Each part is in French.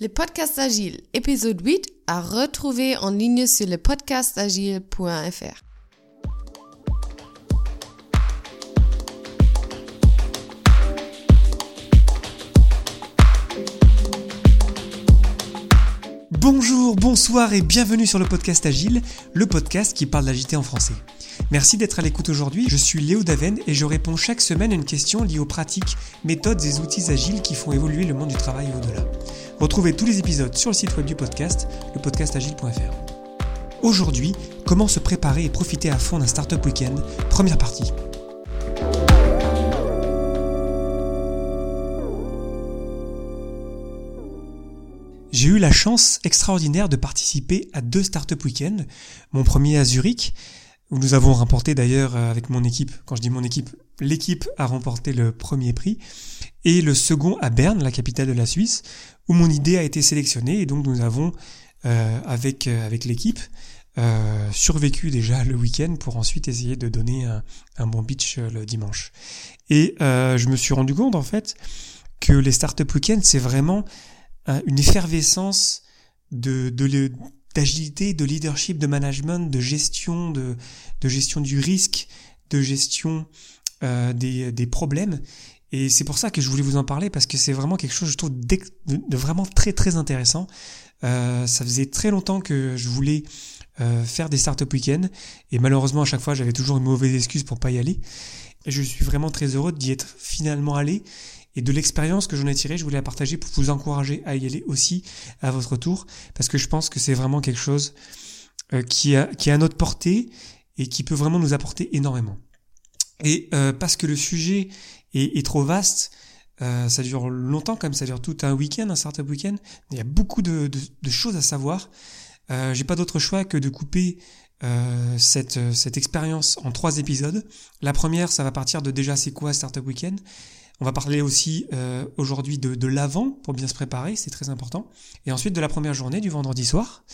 Le podcast Agile, épisode 8, à retrouver en ligne sur le podcastagile.fr. Bonjour, bonsoir et bienvenue sur le podcast Agile, le podcast qui parle d'agilité en français. Merci d'être à l'écoute aujourd'hui. Je suis Léo Daven et je réponds chaque semaine à une question liée aux pratiques, méthodes et outils agiles qui font évoluer le monde du travail au-delà. Retrouvez tous les épisodes sur le site web du podcast, lepodcastagile.fr. Aujourd'hui, comment se préparer et profiter à fond d'un Startup Weekend, première partie. J'ai eu la chance extraordinaire de participer à deux Startup Weekends. Mon premier à Zurich, où nous avons remporté d'ailleurs euh, avec mon équipe, quand je dis mon équipe, l'équipe a remporté le premier prix, et le second à Berne, la capitale de la Suisse, où mon idée a été sélectionnée, et donc nous avons, euh, avec, euh, avec l'équipe, euh, survécu déjà le week-end pour ensuite essayer de donner un, un bon pitch euh, le dimanche. Et euh, je me suis rendu compte en fait que les startup week-ends c'est vraiment une effervescence de, de, d'agilité, de leadership, de management, de gestion, de, gestion du risque, de gestion euh, des, des problèmes. Et c'est pour ça que je voulais vous en parler parce que c'est vraiment quelque chose, je trouve, vraiment très très intéressant. Euh, ça faisait très longtemps que je voulais euh, faire des startup week-ends et malheureusement à chaque fois j'avais toujours une mauvaise excuse pour pas y aller. Je suis vraiment très heureux d'y être finalement allé et de l'expérience que j'en ai tirée, je voulais la partager pour vous encourager à y aller aussi à votre tour, parce que je pense que c'est vraiment quelque chose euh, qui, a, qui est à notre portée et qui peut vraiment nous apporter énormément. Et euh, parce que le sujet est, trop vaste, euh, ça dure longtemps comme ça dure tout un week-end, un startup week-end. Il y a beaucoup de, choses à savoir. Euh, J'ai pas d'autre choix que de couper cette, cette expérience en trois épisodes. La première, ça va partir de déjà c'est quoi Startup Weekend? On va parler aussi euh, aujourd'hui de, de l'avant pour bien se préparer, c'est très important. Et ensuite de la première journée du vendredi soir.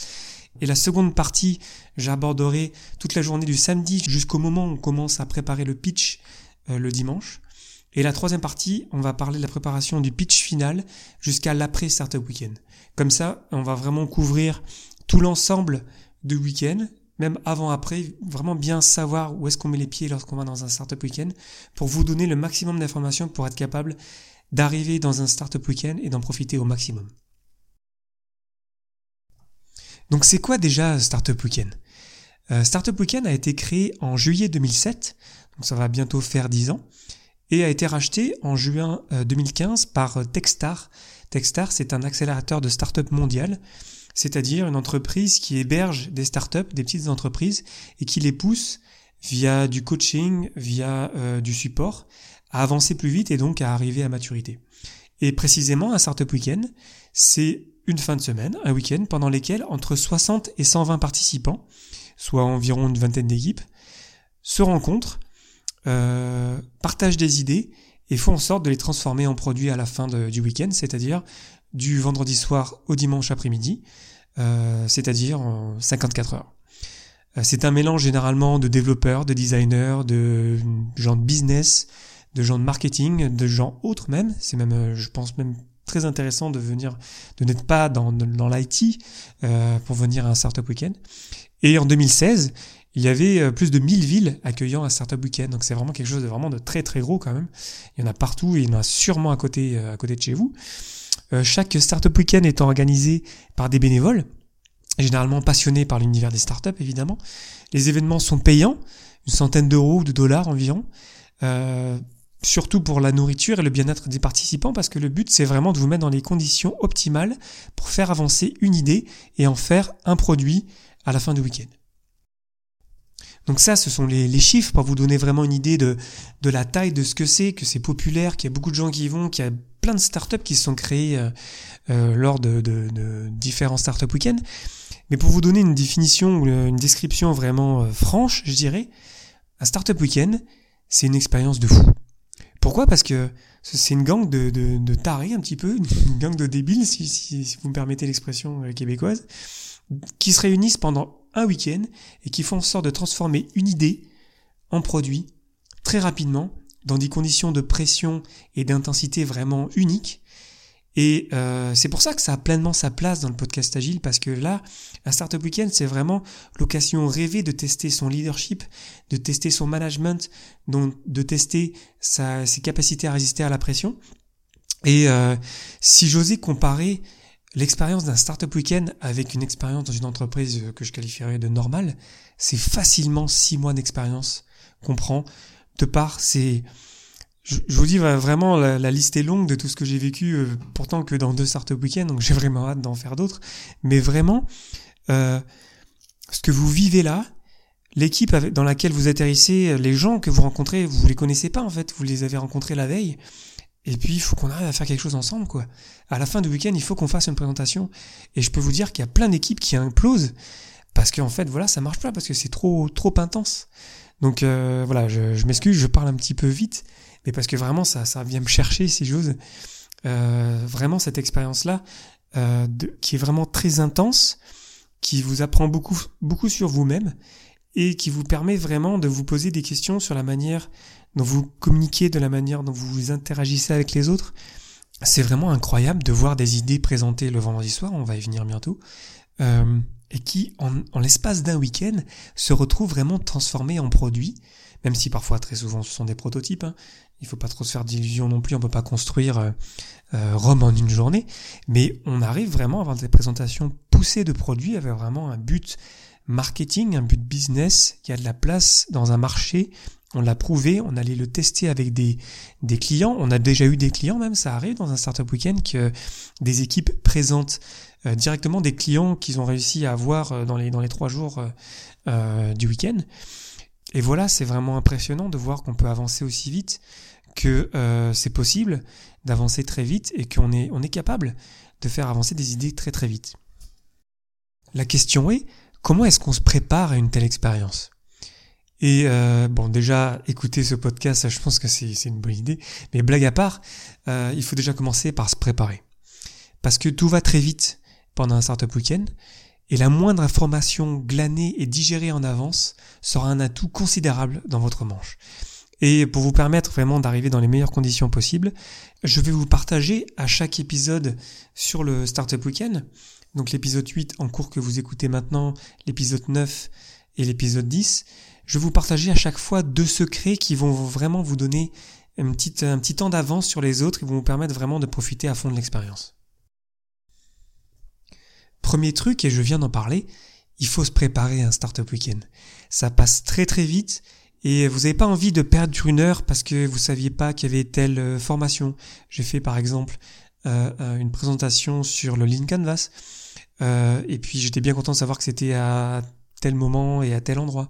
Et la seconde partie, j'aborderai toute la journée du samedi jusqu'au moment où on commence à préparer le pitch euh, le dimanche. Et la troisième partie, on va parler de la préparation du pitch final jusqu'à l'après Startup Weekend. Comme ça, on va vraiment couvrir tout l'ensemble du week-end, même avant-après, vraiment bien savoir où est-ce qu'on met les pieds lorsqu'on va dans un Startup Weekend, pour vous donner le maximum d'informations pour être capable d'arriver dans un Startup Weekend et d'en profiter au maximum. Donc c'est quoi déjà Startup Weekend? Euh, Startup Weekend a été créé en juillet 2007, donc ça va bientôt faire 10 ans, et a été racheté en juin 2015 par Techstar. Techstar, c'est un accélérateur de start-up mondial, c'est-à-dire une entreprise qui héberge des start-up, des petites entreprises, et qui les pousse via du coaching, via euh, du support, à avancer plus vite et donc à arriver à maturité. Et précisément, un Startup Weekend, c'est une fin de semaine, un week-end, pendant lesquels entre 60 et 120 participants, soit environ une vingtaine d'équipes, se rencontrent, euh, partagent des idées et font en sorte de les transformer en produits à la fin du week-end, c'est-à-dire du vendredi soir au dimanche après-midi, euh, c'est-à-dire en 54 heures. Euh, c'est un mélange généralement de développeurs, de designers, de gens de business, de gens de marketing, de gens autres même. C'est même, euh, je pense même très intéressant de venir, de n'être pas dans, dans l'IT pour venir à un startup week-end. Et en 2016, il y avait euh, plus de 1000 villes accueillant un startup week-end. Donc c'est vraiment quelque chose de vraiment de très très gros quand même. Il y en a partout et il y en a sûrement à côté, à côté de chez vous. Euh, chaque startup week-end étant organisé par des bénévoles, généralement passionnés par l'univers des startups évidemment. Les événements sont payants, une centaine d'euros ou de dollars environ. Euh, surtout pour la nourriture et le bien-être des participants, parce que le but c'est vraiment de vous mettre dans les conditions optimales pour faire avancer une idée et en faire un produit à la fin du week-end. Donc ça, ce sont les, chiffres pour vous donner vraiment une idée de, de la taille de ce que c'est, que c'est populaire, qu'il y a beaucoup de gens qui y vont, qu'il y a plein de startups qui se sont créées euh, euh, lors de, différents startup week-ends. Mais pour vous donner une définition ou une description vraiment euh, franche, je dirais, un startup week-end, c'est une expérience de fou. Pourquoi? Parce que c'est une gang de, tarés un petit peu, une gang de débiles, si vous me permettez l'expression québécoise, qui se réunissent pendant un week-end et qui font en sorte de transformer une idée en produit très rapidement dans des conditions de pression et d'intensité vraiment uniques Et euh, c'est pour ça que ça a pleinement sa place dans le podcast Agile, parce que là, un Startup Weekend, c'est vraiment l'occasion rêvée de tester son leadership, de tester son management, donc de tester ses capacités à résister à la pression. Et euh, si j'osais comparer l'expérience d'un Startup Weekend avec une expérience dans une entreprise que je qualifierais de normale, c'est facilement six mois d'expérience qu'on prend de par ces je, vous dis vraiment, la, liste est longue de tout ce que j'ai vécu, euh, pourtant que dans deux startup week-ends, donc j'ai vraiment hâte d'en faire d'autres. Mais vraiment, euh, ce que vous vivez là, l'équipe dans laquelle vous atterrissez, les gens que vous rencontrez, vous les connaissez pas en fait, vous les avez rencontrés la veille. Et puis il faut qu'on arrive à faire quelque chose ensemble, quoi. À la fin du week-end, il faut qu'on fasse une présentation. Et je peux vous dire qu'il y a plein d'équipes qui implosent parce qu'en fait, voilà, ça marche pas parce que c'est trop trop intense. Donc euh, voilà, je, m'excuse, je parle un petit peu vite, mais parce que vraiment ça, ça vient me chercher si j'ose. Euh, vraiment cette expérience-là, euh, qui est vraiment très intense, qui vous apprend beaucoup, beaucoup sur vous-même et qui vous permet vraiment de vous poser des questions sur la manière dont vous communiquez, de la manière dont vous interagissez avec les autres. C'est vraiment incroyable de voir des idées présentées le vendredi soir, on va y venir bientôt, euh, et qui, en, l'espace d'un week-end, se retrouvent vraiment transformées en produits, même si parfois, très souvent, ce sont des prototypes. Hein, il faut pas trop se faire d'illusions non plus, on peut pas construire euh, euh, Rome en une journée, mais on arrive vraiment à avoir des présentations poussées de produits avec vraiment un but marketing, un but business, y a de la place dans un marché, on l'a prouvé, on allait le tester avec des, clients, on a déjà eu des clients même, ça arrive dans un startup weekend que des équipes présentent euh, directement des clients qu'ils ont réussi à avoir dans les, dans les trois jours du week-end. Et voilà, c'est vraiment impressionnant de voir qu'on peut avancer aussi vite que euh, c'est possible d'avancer très vite et qu'on est, on est capable de faire avancer des idées très très vite. La question est, comment est-ce qu'on se prépare à une telle expérience? Et euh, bon, déjà, écouter ce podcast, je pense que c'est une bonne idée. Mais blague à part, euh, il faut déjà commencer par se préparer. Parce que tout va très vite pendant un startup week-end. Et la moindre information glanée et digérée en avance sera un atout considérable dans votre manche. Et pour vous permettre vraiment d'arriver dans les meilleures conditions possibles, je vais vous partager à chaque épisode sur le Startup Weekend, donc l'épisode 8 en cours que vous écoutez maintenant, l'épisode 9 et l'épisode 10, je vais vous partager à chaque fois deux secrets qui vont vraiment vous donner un petit, temps d'avance sur les autres et vont vous permettre vraiment de profiter à fond de l'expérience. Premier truc, et je viens d'en parler, il faut se préparer à un Startup Weekend. Ça passe très très vite et vous n'avez pas envie de perdre une heure parce que vous saviez pas qu'il y avait telle euh, formation. J'ai fait par exemple euh, euh, une présentation sur le Lean Canvas et puis j'étais bien content de savoir que c'était à tel moment et à tel endroit.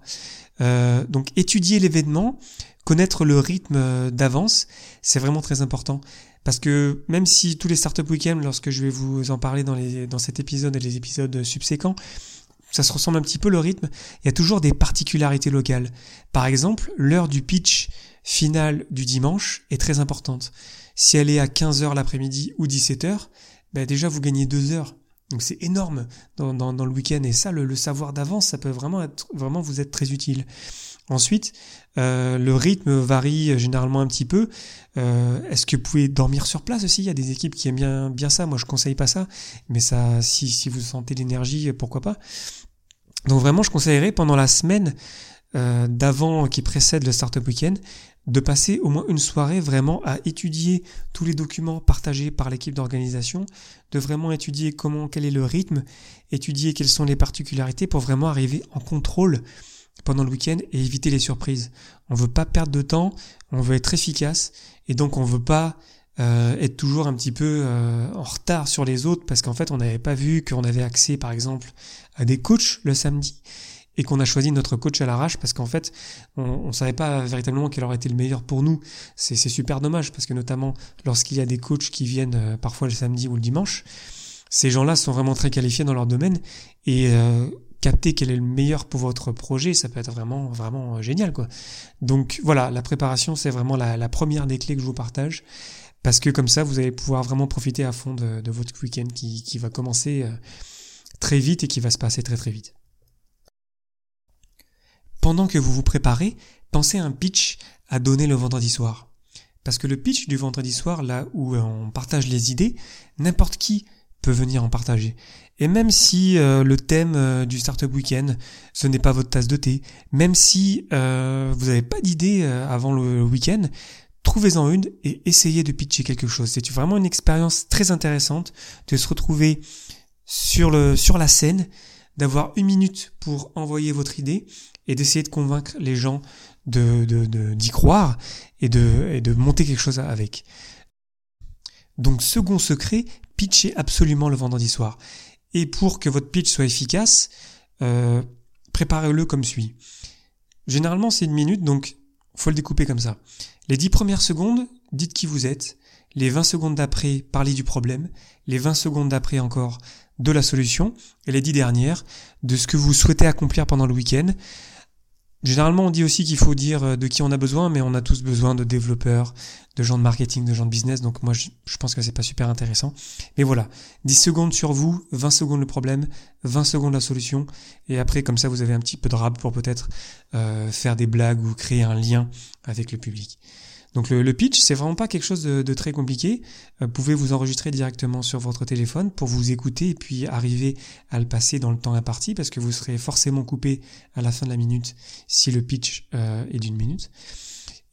Euh, donc étudier l'événement, connaître le rythme d'avance, c'est vraiment très important. Parce que même si tous les startup week-ends, lorsque je vais vous en parler dans, les, dans cet épisode et les épisodes subséquents, ça se ressemble un petit peu le rythme, il y a toujours des particularités locales. Par exemple, l'heure du pitch final du dimanche est très importante. Si elle est à 15h l'après-midi ou 17h, ben déjà vous gagnez 2 heures. Donc c'est énorme dans, le week-end et ça, le, savoir d'avance, ça peut vraiment être vraiment vous être très utile. Ensuite, euh, le rythme varie généralement un petit peu. Euh, Est-ce que vous pouvez dormir sur place aussi? Il y a des équipes qui aiment bien, bien ça. Moi, je conseille pas ça, mais ça, si, si vous sentez l'énergie, pourquoi pas? Donc vraiment, je conseillerais pendant la semaine euh, d'avant qui précède le Startup Weekend de passer au moins une soirée vraiment à étudier tous les documents partagés par l'équipe d'organisation, de vraiment étudier comment, quel est le rythme, étudier quelles sont les particularités pour vraiment arriver en contrôle pendant le week-end et éviter les surprises. On veut pas perdre de temps, on veut être efficace et donc on veut pas euh, être toujours un petit peu euh, en retard sur les autres parce qu'en fait on n'avait pas vu qu'on avait accès par exemple à des coachs le samedi et qu'on a choisi notre coach à l'arrache parce qu'en fait on, ne savait pas véritablement quel aurait été le meilleur pour nous. C'est super dommage parce que notamment lorsqu'il y a des coachs qui viennent euh, parfois le samedi ou le dimanche, ces gens-là sont vraiment très qualifiés dans leur domaine et capter quel est le meilleur pour votre projet, ça peut être vraiment euh, génial. Donc voilà, la préparation c'est vraiment la, première des clés que je vous partage parce que comme ça vous allez pouvoir vraiment profiter à fond de, votre week-end qui, qui, va commencer euh, très vite et qui va se passer très très vite. Pendant que vous vous préparez, pensez à un pitch à donner le vendredi soir. Parce que le pitch du vendredi soir, là où on partage les idées, n'importe qui peut venir en partager. Et même si euh, le thème euh, du Startup Weekend, ce n'est pas votre tasse de thé, même si euh, vous n'avez pas d'idée avant le week-end, trouvez-en une et essayez de pitcher quelque chose. C'est vraiment une expérience très intéressante de se retrouver sur, le, sur la scène, d'avoir une minute pour envoyer votre idée et d'essayer de convaincre les gens de, d'y croire et de, de monter quelque chose avec. Donc second secret, pitchez absolument le vendredi soir. Et pour que votre pitch soit efficace, euh, préparez-le comme suit. Généralement c'est une minute, donc faut le découper comme ça. Les dix premières secondes, dites qui vous êtes. Les 20 secondes d'après, parlez du problème. Les 20 secondes d'après encore, de la solution. Et les dix dernières, de ce que vous souhaitez accomplir pendant le week-end. Généralement, on dit aussi qu'il faut dire euh, de qui on a besoin, mais on a tous besoin de développeurs, de gens de marketing, de gens de business. Donc moi, je, pense que c'est pas super intéressant. Mais voilà, 10 secondes sur vous, 20 secondes le problème, 20 secondes la solution. Et après, comme ça, vous avez un petit peu de rab pour peut-être euh, faire des blagues ou créer un lien avec le public. Donc le, pitch, c'est vraiment pas quelque chose de, très compliqué. Euh, vous pouvez vous enregistrer directement sur votre téléphone pour vous écouter et puis arriver à le passer dans le temps imparti parce que vous serez forcément coupé à la fin de la minute si le pitch euh, est d'une minute.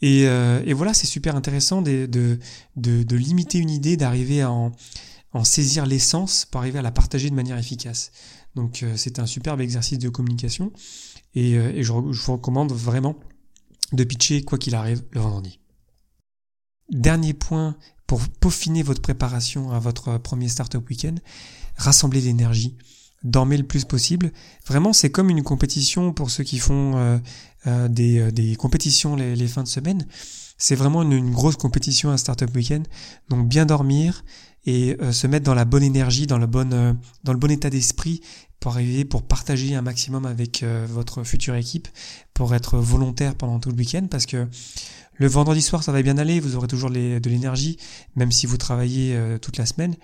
Et, euh, et voilà, c'est super intéressant de, de, de, limiter une idée, d'arriver à en, saisir l'essence pour arriver à la partager de manière efficace. Donc c'est un superbe exercice de communication et, je vous recommande vraiment de pitcher quoi qu'il arrive le vendredi. Dernier point pour peaufiner votre préparation à votre premier Startup Weekend, rassemblez l'énergie, dormez le plus possible. Vraiment, c'est comme une compétition pour ceux qui font euh, euh, des, euh, des, compétitions les, fins de semaine. C'est vraiment une, grosse compétition à Startup Weekend. Donc bien dormir et se mettre dans la bonne énergie, dans le bon, dans le bon état d'esprit pour arriver, pour partager un maximum avec votre future équipe, pour être volontaire pendant tout le week-end parce que le vendredi soir, ça va bien aller, vous aurez toujours de l'énergie, même si vous travaillez euh, toute la semaine.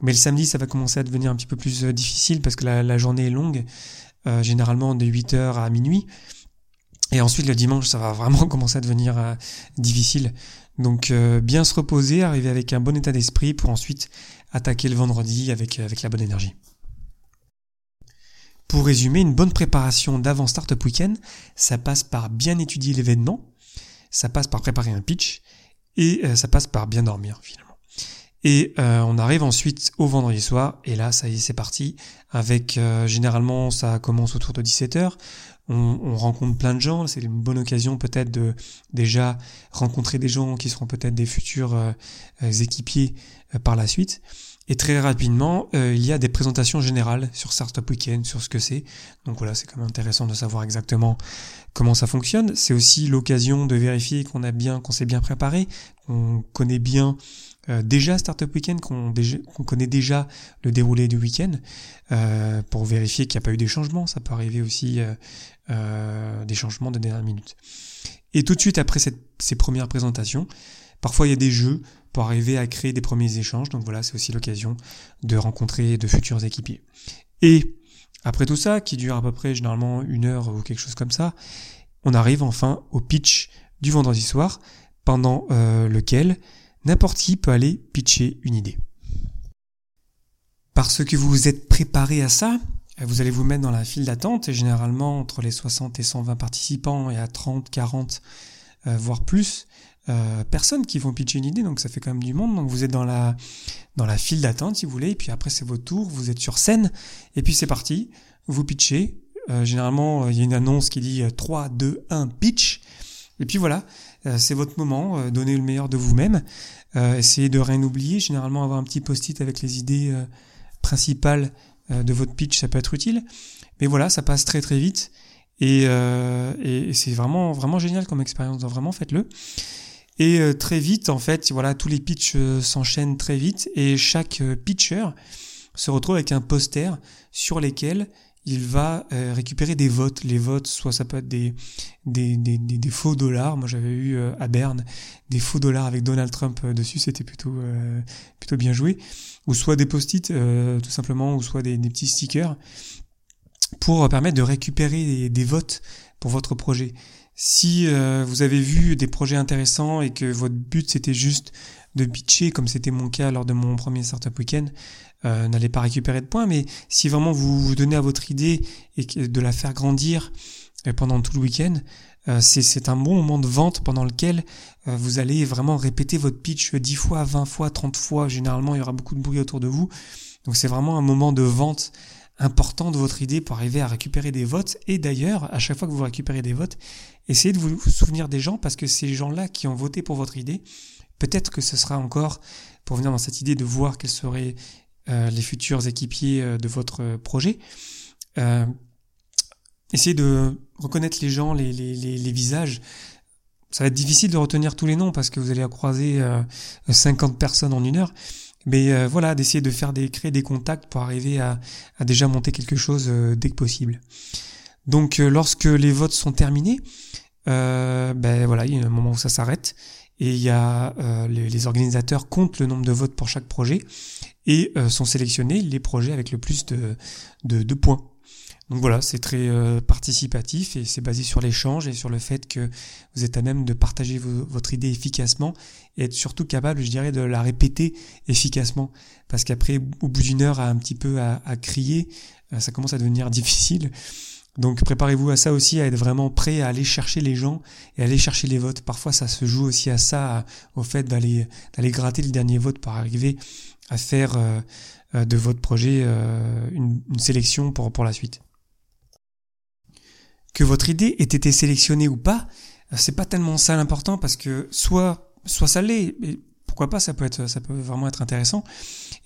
Mais le samedi, ça va commencer à devenir un petit peu plus euh, difficile parce que la, journée est longue, euh, généralement de 8h à minuit. Et ensuite, le dimanche, ça va vraiment commencer à devenir difficile. Donc, bien se reposer, arriver avec un bon état d'esprit pour ensuite attaquer le vendredi avec, avec la bonne énergie. Pour résumer, une bonne préparation d'avant Startup Weekend, ça passe par bien étudier l'événement, ça passe par préparer un pitch et euh, ça passe par bien dormir finalement. Et euh, on arrive ensuite au vendredi soir et là ça y est c'est parti avec euh, généralement ça commence autour de 17h. On, rencontre plein de gens, c'est une bonne occasion peut-être de déjà rencontrer des gens qui seront peut-être des futurs équipiers par la suite. Et très rapidement, euh, il y a des présentations générales sur Startup Weekend, sur ce que c'est. Donc voilà, c'est quand même intéressant de savoir exactement comment ça fonctionne. C'est aussi l'occasion de vérifier qu'on a bien, qu'on s'est bien préparé, qu'on connaît bien euh, déjà Startup Weekend, qu'on connaît déjà le déroulé du week-end, euh, pour vérifier qu'il n'y a pas eu des changements. Ça peut arriver aussi des changements de dernière minute. Et tout de suite après ces premières présentations, parfois il y a des jeux pour arriver à créer des premiers échanges. Donc voilà, c'est aussi l'occasion de rencontrer de futurs équipiers. Et après tout ça, qui dure à peu près généralement une heure ou quelque chose comme ça, on arrive enfin au pitch du vendredi soir, pendant euh, lequel n'importe qui peut aller pitcher une idée. Parce que vous vous êtes préparé à ça, vous allez vous mettre dans la file d'attente, et généralement entre les 60 et 120 participants, et à 30, 40, euh, voire plus, euh, personnes qui vont pitcher une idée, donc ça fait quand même du monde. Donc vous êtes dans la dans la file d'attente si vous voulez, et puis après c'est votre tour, vous êtes sur scène, et puis c'est parti, vous pitchez. Euh, généralement, il y a une annonce qui dit 3, 2, 1, pitch. Et puis voilà, c'est votre moment, euh, donnez le meilleur de vous-même, euh, essayez de rien oublier, généralement avoir un petit post-it avec les idées principales de votre pitch, ça peut être utile. Mais voilà, ça passe très très vite. Et, c'est vraiment vraiment génial comme expérience, donc vraiment faites-le. Et euh, très vite, en fait, voilà, tous les pitchs euh, s'enchaînent très vite et chaque euh, pitcher se retrouve avec un poster sur lesquels il va récupérer des votes. Les votes, soit ça peut être des, des, des, faux dollars. Moi, j'avais eu à Berne des faux dollars avec Donald Trump dessus. C'était plutôt, plutôt bien joué. Ou soit des post-it, tout simplement, ou soit des, des petits stickers pour permettre de récupérer des, votes pour votre projet Si euh, vous avez vu des projets intéressants et que votre but c'était juste de pitcher, comme c'était mon cas lors de mon premier Startup Weekend, euh, n'allez pas récupérer de points. Mais si vraiment vous vous donnez à votre idée et de la faire grandir euh, pendant tout le week-end, euh, c'est un bon moment de vente pendant lequel euh, vous allez vraiment répéter votre pitch 10 fois, 20 fois, 30 fois. Généralement, il y aura beaucoup de bruit autour de vous. Donc c'est vraiment un moment de vente important de votre idée pour arriver à récupérer des votes. Et d'ailleurs, à chaque fois que vous récupérez des votes, essayez de vous souvenir des gens parce que ces gens-là qui ont voté pour votre idée, peut-être que ce sera encore, pour venir dans cette idée de voir quels seraient euh, les futurs équipiers euh, de votre projet, euh, essayez de reconnaître les gens, les, visages. Ça va être difficile de retenir tous les noms parce que vous allez croiser euh, 50 personnes en une heure. Mais euh, voilà, d'essayer de faire des créer des contacts pour arriver à, déjà monter quelque chose euh, dès que possible. Donc euh, lorsque les votes sont terminés, ben voilà, il y a un moment où ça s'arrête et il y a les, les, organisateurs comptent le nombre de votes pour chaque projet et sont sélectionnés les projets avec le plus de, de, de points. Donc voilà, c'est très euh, participatif et c'est basé sur l'échange et sur le fait que vous êtes à même de partager votre idée efficacement et être surtout capable, je dirais, de la répéter efficacement. Parce qu'après, au bout d'une heure, à un petit peu à, à crier, euh, ça commence à devenir difficile. Donc préparez-vous à ça aussi, à être vraiment prêt à aller chercher les gens et aller chercher les votes. Parfois, ça se joue aussi à ça, au fait d'aller gratter le dernier vote pour arriver à faire euh, de votre projet une, une sélection pour la suite que votre idée ait été sélectionnée ou pas, c'est pas tellement ça l'important parce que soit soit ça l'est, pourquoi pas, ça peut vraiment être intéressant.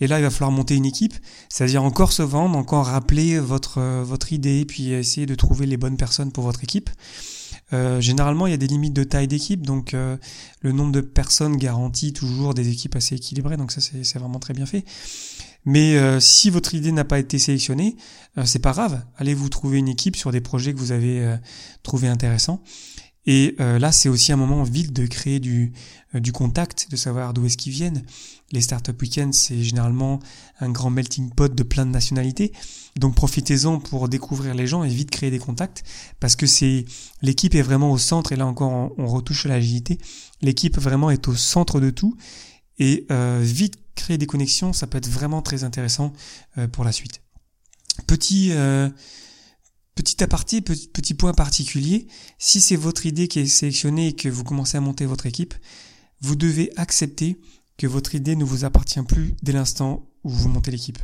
Et là, il va falloir monter une équipe, c'est-à-dire encore se vendre, encore rappeler votre idée, puis essayer de trouver les bonnes personnes pour votre équipe. Euh, généralement, il y a des limites de taille d'équipe, donc euh, le nombre de personnes garantit toujours des équipes assez équilibrées, donc ça c'est vraiment très bien fait. Mais euh, si votre idée n'a pas été sélectionnée, c'est pas grave. Allez vous trouver une équipe sur des projets que vous avez trouvé intéressants. Et euh, là, c'est aussi un moment vite de créer du, du contact, de savoir d'où est-ce qu'ils viennent. Les Startup Weekends, c'est généralement un grand melting pot de plein de nationalités. Donc profitez-en pour découvrir les gens et vite créer des contacts, parce que c'est l'équipe est vraiment au centre. Et là encore, on, retouche l'agilité. L'équipe vraiment est au centre de tout. Et euh, vite créer des connexions, ça peut être vraiment très intéressant euh, pour la suite. Petit euh, petit aparté, petit, point particulier, si c'est votre idée qui est sélectionnée et que vous commencez à monter votre équipe, vous devez accepter que votre idée ne vous appartient plus dès l'instant où vous montez l'équipe.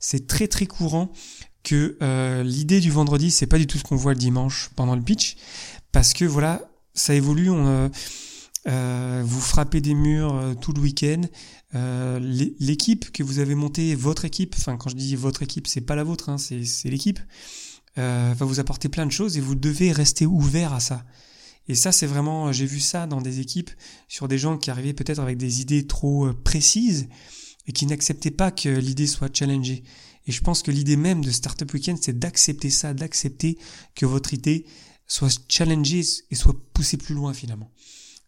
C'est très très courant que euh, l'idée du vendredi, c'est pas du tout ce qu'on voit le dimanche pendant le pitch, parce que voilà, ça évolue. Euh, euh, vous frappez des murs tout le week-end. L'équipe que vous avez montée, votre équipe, enfin quand je dis votre équipe, c'est pas la vôtre, hein, c'est l'équipe, euh, va vous apporter plein de choses et vous devez rester ouvert à ça. Et ça, c'est vraiment, j'ai vu ça dans des équipes sur des gens qui arrivaient peut-être avec des idées trop euh, précises et qui n'acceptaient pas que l'idée soit challengée. Et je pense que l'idée même de Startup Weekend, c'est d'accepter ça, d'accepter que votre idée soit challengée et soit poussée plus loin finalement.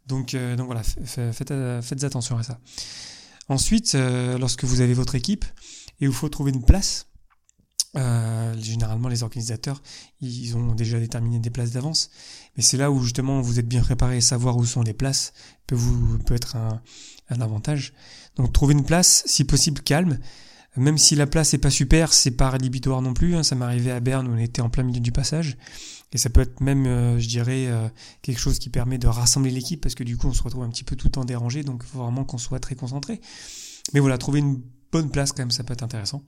Donc, euh, donc voilà, faites, attention à ça. Ensuite, lorsque vous avez votre équipe et il faut trouver une place, euh, généralement les organisateurs, ils ont déjà déterminé des places d'avance, mais c'est là où justement vous êtes bien préparé, savoir où sont les places peut vous peut être un, un avantage. Donc trouver une place, si possible calme, même si la place est pas super, c'est pas rédhibitoire non plus. Hein. Ça m'est arrivé à Berne où on était en plein milieu du passage. Et ça peut être même, euh, je dirais, euh, quelque chose qui permet de rassembler l'équipe parce que du coup on se retrouve un petit peu tout en dérangé, donc il faut vraiment qu'on soit très concentré. Mais voilà, trouver une bonne place quand même, ça peut être intéressant.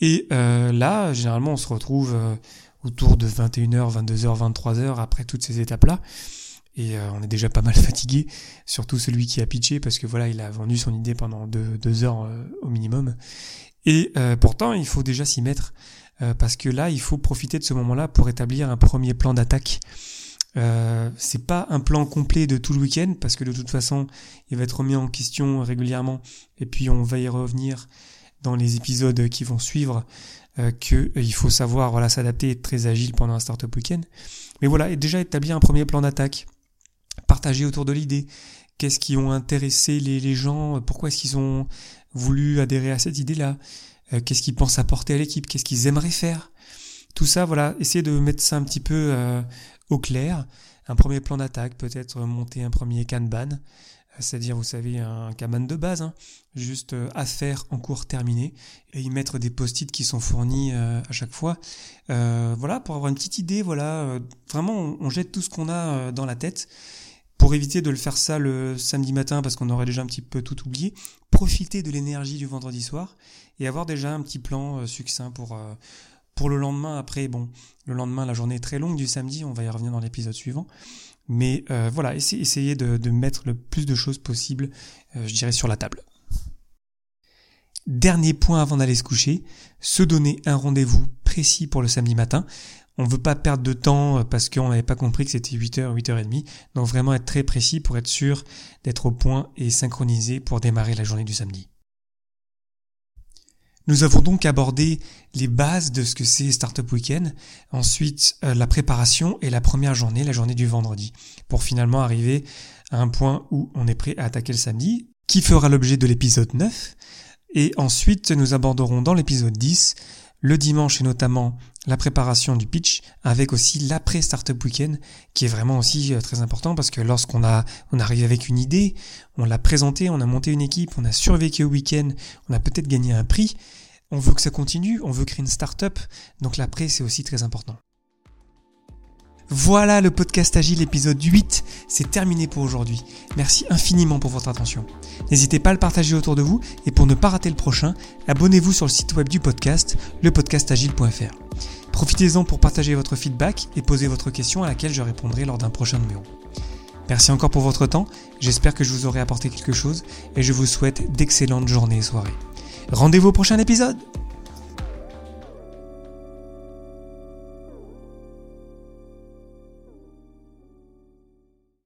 Et euh, là, généralement, on se retrouve euh, autour de 21h, 22h, 23h après toutes ces étapes-là. Et euh, on est déjà pas mal fatigué, surtout celui qui a pitché parce que voilà, il a vendu son idée pendant deux, deux heures au minimum. Et pourtant, il faut déjà s'y mettre. Euh, parce que là, il faut profiter de ce moment-là pour établir un premier plan d'attaque. Euh, c'est pas un plan complet de tout le week-end parce que de toute façon, il va être remis en question régulièrement et puis on va y revenir dans les épisodes qui vont suivre euh, que euh, faut savoir voilà s'adapter et être très agile pendant un startup week-end. Mais voilà, et déjà établir un premier plan d'attaque, partager autour de l'idée. Qu'est-ce qui ont intéressé les, gens? Pourquoi est-ce qu'ils ont voulu adhérer à cette idée-là? Euh, qu'est-ce qu'ils pensent apporter à l'équipe, qu'est-ce qu'ils aimeraient faire? Tout ça, voilà, essayez de mettre ça un petit peu au clair, un premier plan d'attaque, peut-être monter un premier Kanban, c'est-à-dire, vous savez, un Kanban de base, hein, juste euh, à faire en cours terminé, et y mettre des post-it qui sont fournis euh, à chaque fois. Euh, voilà, pour avoir une petite idée, voilà, vraiment, on, jette tout ce qu'on a dans la tête. Pour éviter de le faire ça le samedi matin parce qu'on aurait déjà un petit peu tout oublié, profiter de l'énergie du vendredi soir et avoir déjà un petit plan succinct pour pour le lendemain. Après, bon, le lendemain, la journée est très longue du samedi, on va y revenir dans l'épisode suivant. Mais euh, voilà, essayez, de, mettre le plus de choses possible, euh, je dirais, sur la table. Dernier point avant d'aller se coucher, se donner un rendez-vous précis pour le samedi matin. On ne veut pas perdre de temps euh, parce qu'on n'avait pas compris que c'était 8h, 8h30. Donc vraiment être très précis pour être sûr d'être au point et synchronisé pour démarrer la journée du samedi. Nous avons donc abordé les bases de ce que c'est Startup Weekend, ensuite euh, la préparation et la première journée, la journée du vendredi, pour finalement arriver à un point où on est prêt à attaquer le samedi, qui fera l'objet de l'épisode 9. Et ensuite, nous aborderons dans l'épisode 10 le dimanche et notamment la préparation du pitch avec aussi l'après Startup Weekend qui est vraiment aussi euh, très important parce que lorsqu'on a on arrive avec une idée, on l'a présentée, on a monté une équipe, on a survécu au week-end, on a peut-être gagné un prix, on veut que ça continue, on veut créer une startup, donc l'après c'est aussi très important. Voilà le podcast Agile épisode 8, c'est terminé pour aujourd'hui. Merci infiniment pour votre attention. N'hésitez pas à le partager autour de vous et pour ne pas rater le prochain, abonnez-vous sur le site web du podcast, lepodcastagile.fr. Profitez-en pour partager votre feedback et poser votre question à laquelle je répondrai lors d'un prochain numéro. Merci encore pour votre temps, j'espère que je vous aurai apporté quelque chose et je vous souhaite d'excellentes journées et soirées. Rendez-vous au prochain épisode